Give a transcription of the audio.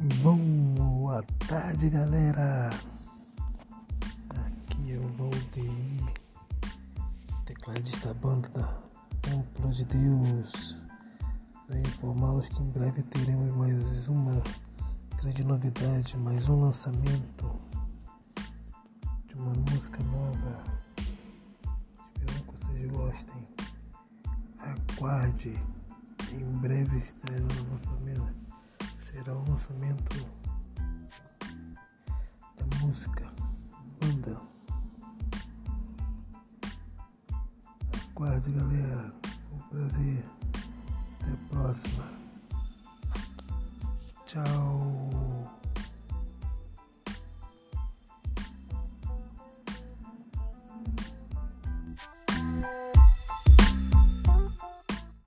Boa tarde, galera. Aqui é o Valdeir, tecladista da banda Templo de Deus. Venho informá-los que em breve teremos mais uma grande novidade, mais um lançamento de uma música nova. Espero que vocês gostem. Aguarde, em breve estará no lançamento será o lançamento da música Banda. Aguarde, galera. Foi um prazer. Até a próxima. Tchau.